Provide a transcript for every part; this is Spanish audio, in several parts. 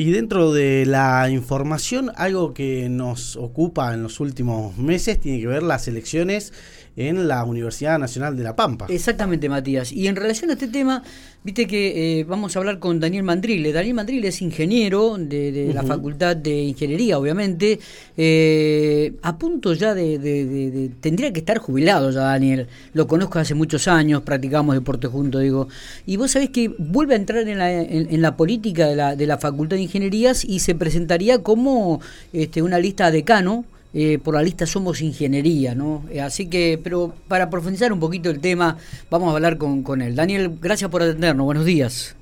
Y dentro de la información, algo que nos ocupa en los últimos meses tiene que ver las elecciones en la Universidad Nacional de La Pampa. Exactamente, Matías. Y en relación a este tema, viste que eh, vamos a hablar con Daniel Mandrile. Daniel Mandrile es ingeniero de, la Facultad de Ingeniería, obviamente. Eh, a punto ya de, Tendría que estar jubilado ya, Daniel. Lo conozco hace muchos años, practicamos deporte juntos, digo. Y vos sabés que vuelve a entrar en la, en la política de la, de la Facultad de ingenierías y se presentaría como este, una lista decano. Eh, por la lista Somos Ingeniería, ¿no? Eh, así que, pero para profundizar un poquito el tema, vamos a hablar con, con él. Daniel, gracias por atendernos, buenos días.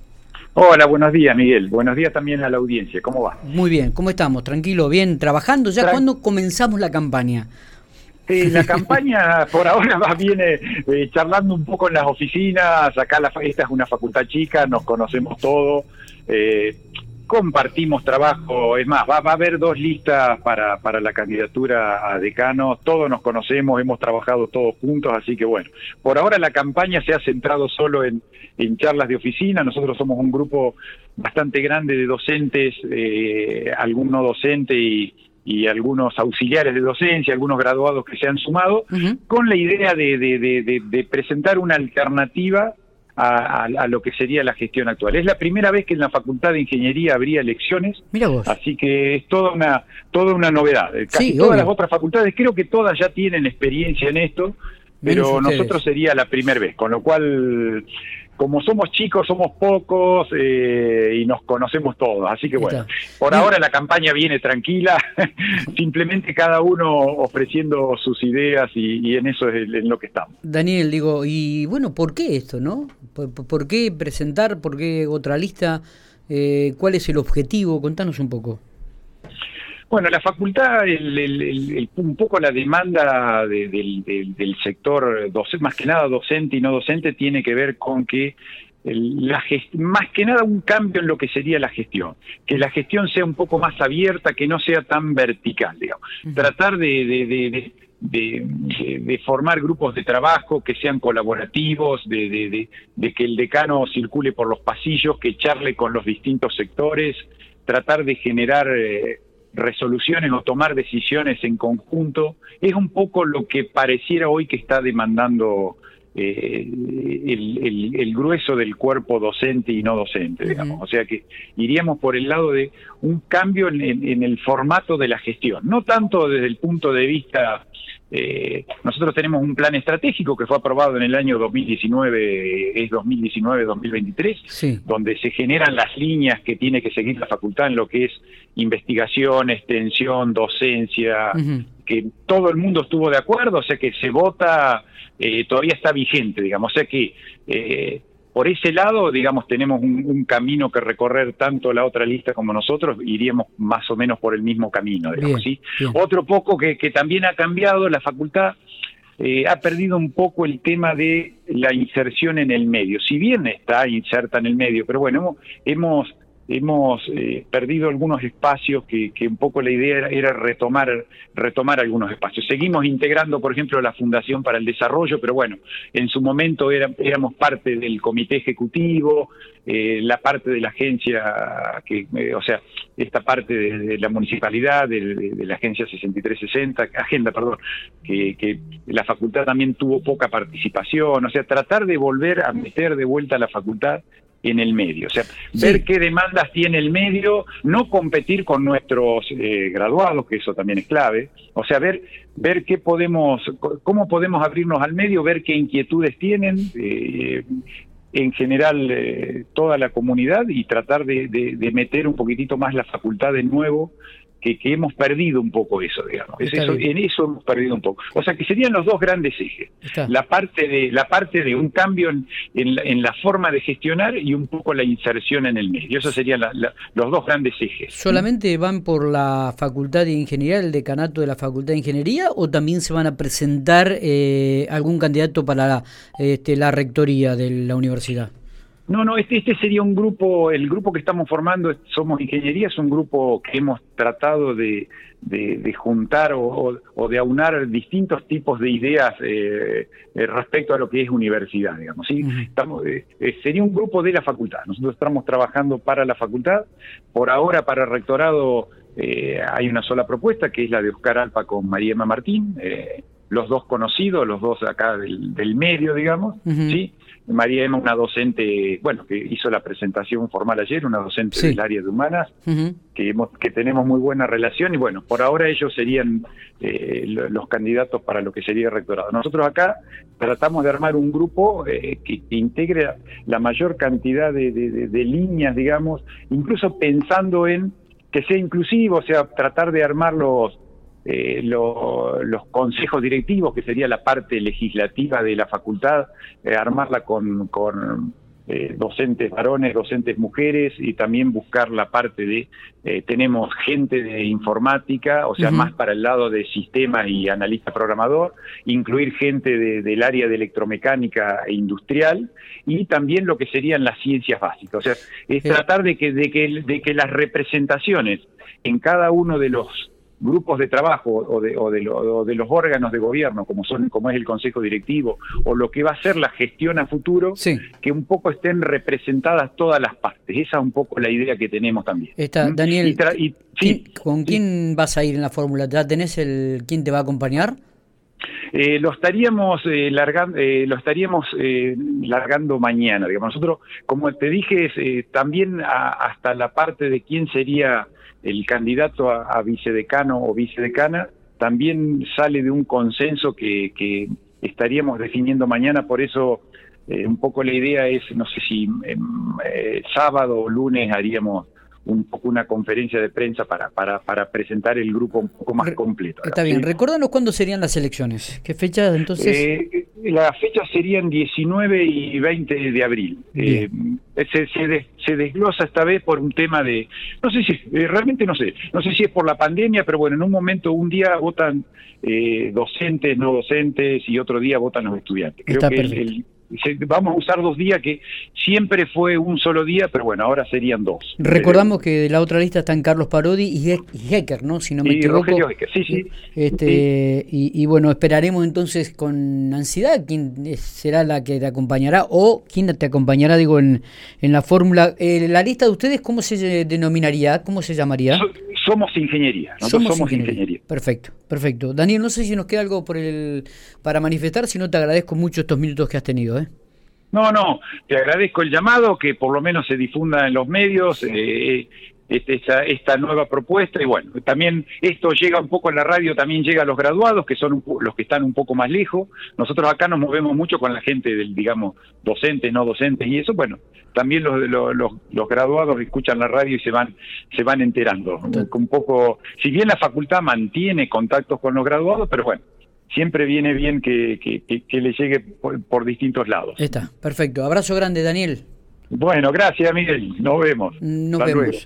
Hola, buenos días, Miguel. Buenos días también a la audiencia. ¿Cómo va? Muy bien, ¿cómo estamos? Tranquilo, bien, trabajando. ¿Ya cuándo comenzamos la campaña? la campaña por ahora va viene eh, charlando un poco en las oficinas. Acá la, esta es una facultad chica, nos conocemos todos. Eh, compartimos trabajo, es más, va, a haber dos listas para, para la candidatura a decano, todos nos conocemos, hemos trabajado todos juntos, así que bueno, por ahora la campaña se ha centrado solo en, en charlas de oficina, nosotros somos un grupo bastante grande de docentes, eh, algún no docente y, y algunos auxiliares de docencia, algunos graduados que se han sumado, con la idea de, de, de, de presentar una alternativa a, lo que sería la gestión actual. Es la primera vez que en la Facultad de Ingeniería habría elecciones, así que es toda una toda una novedad. Casi todas las otras facultades, creo que todas ya tienen experiencia en esto, pero nosotros sería la primera vez, con lo cual como somos chicos, somos pocos eh, y nos conocemos todos. Así que bueno, por ahora la campaña viene tranquila, simplemente cada uno ofreciendo sus ideas y, en eso es en lo que estamos. Daniel, digo, y bueno, ¿por qué esto, no? ¿Por, qué presentar? ¿Por qué otra lista? Eh, ¿Cuál es el objetivo? Contanos un poco. Bueno, la facultad, un poco la demanda del, sector docente, más que nada docente y no docente, tiene que ver con que la más que nada un cambio en lo que sería la gestión, que la gestión sea un poco más abierta, que no sea tan vertical, digamos. Tratar de, de, formar grupos de trabajo que sean colaborativos, de, que el decano circule por los pasillos, que charle con los distintos sectores, tratar de generar eh, resoluciones o tomar decisiones en conjunto, es un poco lo que pareciera hoy que está demandando eh, el, grueso del cuerpo docente y no docente, digamos. O sea que iríamos por el lado de un cambio en, el formato de la gestión, no tanto desde el punto de vista eh, nosotros tenemos un plan estratégico que fue aprobado en el año 2019, es 2019-2023, donde se generan las líneas que tiene que seguir la facultad en lo que es investigación, extensión, docencia, que todo el mundo estuvo de acuerdo, o sea que se vota, eh, todavía está vigente, digamos, o sea que eh, por ese lado, digamos, tenemos un, camino que recorrer tanto la otra lista como nosotros, iríamos más o menos por el mismo camino, digamos, ¿sí? Otro poco que, también ha cambiado la facultad, eh, ha perdido un poco el tema de la inserción en el medio, si bien está inserta en el medio, pero bueno, hemos hemos eh, perdido algunos espacios que, que, un poco la idea era, retomar, retomar algunos espacios. Seguimos integrando, por ejemplo, la Fundación para el Desarrollo, pero bueno, en su momento era, éramos parte del comité ejecutivo, eh, la parte de la agencia, que, eh, o sea, esta parte de, la municipalidad, de, la agencia 6360, agenda, perdón, que, que la facultad también tuvo poca participación, o sea, tratar de volver a meter de vuelta a la facultad en el medio. O sea, ver qué demandas tiene el medio, no competir con nuestros eh, graduados, que eso también es clave. O sea, ver, ver qué podemos, cómo podemos abrirnos al medio, ver qué inquietudes tienen. Eh, en general eh, toda la comunidad y tratar de, de, meter un poquitito más la facultad de nuevo que, hemos perdido un poco eso, digamos. en eso hemos perdido un poco. O sea que serían los dos grandes ejes. La parte de la parte de un cambio en, en, la, forma de gestionar y un poco la inserción en el medio. Esos serían los dos grandes ejes. ¿Solamente van por la Facultad de Ingeniería, el decanato de la Facultad de Ingeniería, o también se van a presentar eh, algún candidato para la, este, la rectoría de la universidad? No, no, este, este sería un grupo, el grupo que estamos formando, Somos Ingeniería, es un grupo que hemos tratado de, de, juntar o, de aunar distintos tipos de ideas eh, eh, respecto a lo que es universidad, digamos. ¿sí? estamos, eh, sería un grupo de la facultad. Nosotros estamos trabajando para la facultad. Por ahora, para el rectorado, hay una sola propuesta, que es la de Oscar Alpa con María Emma Martín. Los dos conocidos, los dos acá del, medio, digamos, ¿sí? María Emma, una docente, bueno, que hizo la presentación formal ayer, una docente del área de humanas, que, que tenemos muy buena relación y bueno, por ahora ellos serían eh, los candidatos para lo que sería el rectorado. Nosotros acá tratamos de armar un grupo eh, que, integre la mayor cantidad de, de líneas, digamos, incluso pensando en que sea inclusivo, o sea, tratar de armar los eh, los consejos directivos, que sería la parte legislativa de la facultad, eh, armarla con, con eh, docentes varones, docentes mujeres y también buscar la parte de, tenemos gente de informática, o sea, más para el lado de sistema y analista programador, incluir gente del área de electromecánica e industrial y también lo que serían las ciencias básicas. O sea, es tratar de que, de que, de que las representaciones en cada uno de los grupos de trabajo o de, o, de de, los órganos de gobierno, como son como es el Consejo Directivo, o lo que va a ser la gestión a futuro, que un poco estén representadas todas las partes. Esa es un poco la idea que tenemos también. Está, ¿Mm? Daniel, ¿con quién vas a ir en la fórmula? ¿Ya tenés el quién te va a acompañar? Eh, lo estaríamos eh, largando, eh, lo estaríamos largando mañana. Digamos. Nosotros, como te dije, también hasta la parte de quién sería el candidato a, vicedecano o vicedecana también sale de un consenso que, estaríamos definiendo mañana, por eso eh, un poco la idea es, no sé si em, eh, sábado o lunes haríamos un poco una conferencia de prensa para, para, para presentar el grupo un poco más completo. Está bien, recuérdanos cuándo serían las elecciones. ¿Qué fechas entonces? Eh, las fechas serían 19 y 20 de abril. Eh, se, se, desglosa esta vez por un tema de, no sé si, eh, realmente no sé, no sé si es por la pandemia, pero bueno, en un momento, un día votan eh, docentes, no docentes y otro día votan los estudiantes. Creo que el, vamos a usar dos días que siempre fue un solo día, pero bueno, ahora serían dos. Recordamos que de la otra lista están Carlos Parodi y, Hecker, ¿no? Si no me equivoco. sí, sí. Este, Y, bueno, esperaremos entonces con ansiedad quién será la que te acompañará o quién te acompañará, digo, en, en la fórmula. Eh, la lista de ustedes, ¿cómo se denominaría? ¿Cómo se llamaría? Somos ingeniería. somos, ingeniería. Perfecto, perfecto. Daniel, no sé si nos queda algo por el para manifestar, si no te agradezco mucho estos minutos que has tenido. ¿eh? No, no, te agradezco el llamado, que por lo menos se difunda en los medios. Eh, esta, esta, nueva propuesta y bueno, también esto llega un poco en la radio, también llega a los graduados, que son los que están un poco más lejos. Nosotros acá nos movemos mucho con la gente del, digamos, docentes, no docentes y eso, bueno, también los, los, los, graduados escuchan la radio y se van, se van enterando. Un poco, si bien la facultad mantiene contactos con los graduados, pero bueno, siempre viene bien que, que, le llegue por, distintos lados. Está, perfecto. Abrazo grande, Daniel. Bueno, gracias Miguel, nos vemos. Nos vemos.